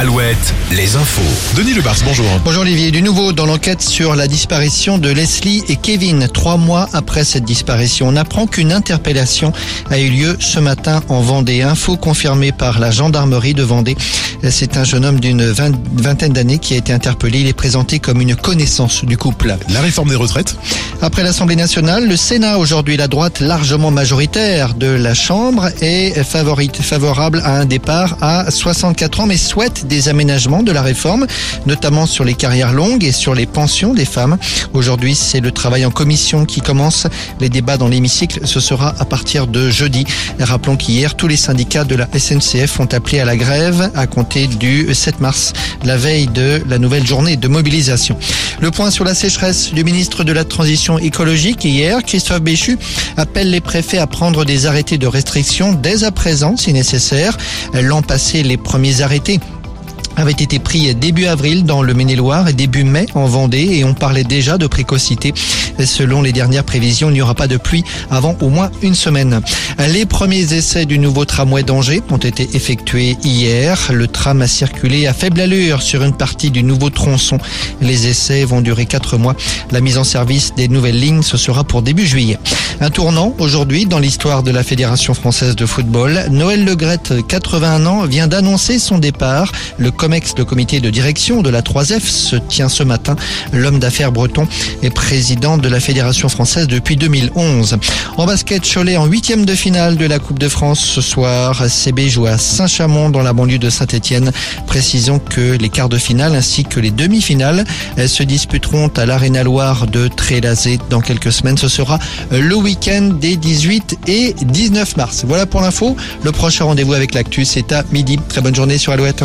Alouette, les infos. Denis Lebars, bonjour. Bonjour Olivier, du nouveau dans l'enquête sur la disparition de Leslie et Kevin. Trois mois après cette disparition, on apprend qu'une interpellation a eu lieu ce matin en Vendée. Info confirmée par la gendarmerie de Vendée. C'est un jeune homme d'une vingtaine d'années qui a été interpellé. Il est présenté comme une connaissance du couple. La réforme des retraites Après l'Assemblée nationale, le Sénat, aujourd'hui la droite largement majoritaire de la Chambre, est favorable à un départ à 64 ans, mais souhaite des aménagements de la réforme, notamment sur les carrières longues et sur les pensions des femmes. Aujourd'hui, c'est le travail en commission qui commence. Les débats dans l'hémicycle, ce sera à partir de jeudi. Rappelons qu'hier, tous les syndicats de la SNCF ont appelé à la grève à compter du 7 mars, la veille de la nouvelle journée de mobilisation. Le point sur la sécheresse du ministre de la Transition écologique hier, Christophe Béchu, appelle les préfets à prendre des arrêtés de restriction dès à présent si nécessaire. L'an passé, les premiers arrêtés avait été pris début avril dans le Maine-et-Loire et début mai en Vendée et on parlait déjà de précocité. Selon les dernières prévisions, il n'y aura pas de pluie avant au moins une semaine. Les premiers essais du nouveau tramway d'Angers ont été effectués hier. Le tram a circulé à faible allure sur une partie du nouveau tronçon. Les essais vont durer quatre mois. La mise en service des nouvelles lignes, ce sera pour début juillet. Un tournant aujourd'hui dans l'histoire de la Fédération française de football. Noël Legrette, 81 ans, vient d'annoncer son départ. Le Le comité de direction de la 3F, se tient ce matin. L'homme d'affaires breton est président de la Fédération française depuis 2011. En basket, Cholet en huitième de finale de la Coupe de France ce soir. CB joue à Saint-Chamond dans la banlieue de Saint-Etienne. Précisons que les quarts de finale ainsi que les demi-finales se disputeront à l'Arena Loire de Trélazé dans quelques semaines. Ce sera le week-end des 18 et 19 mars. Voilà pour l'info. Le prochain rendez-vous avec l'actu, c'est à midi. Très bonne journée sur Alouette.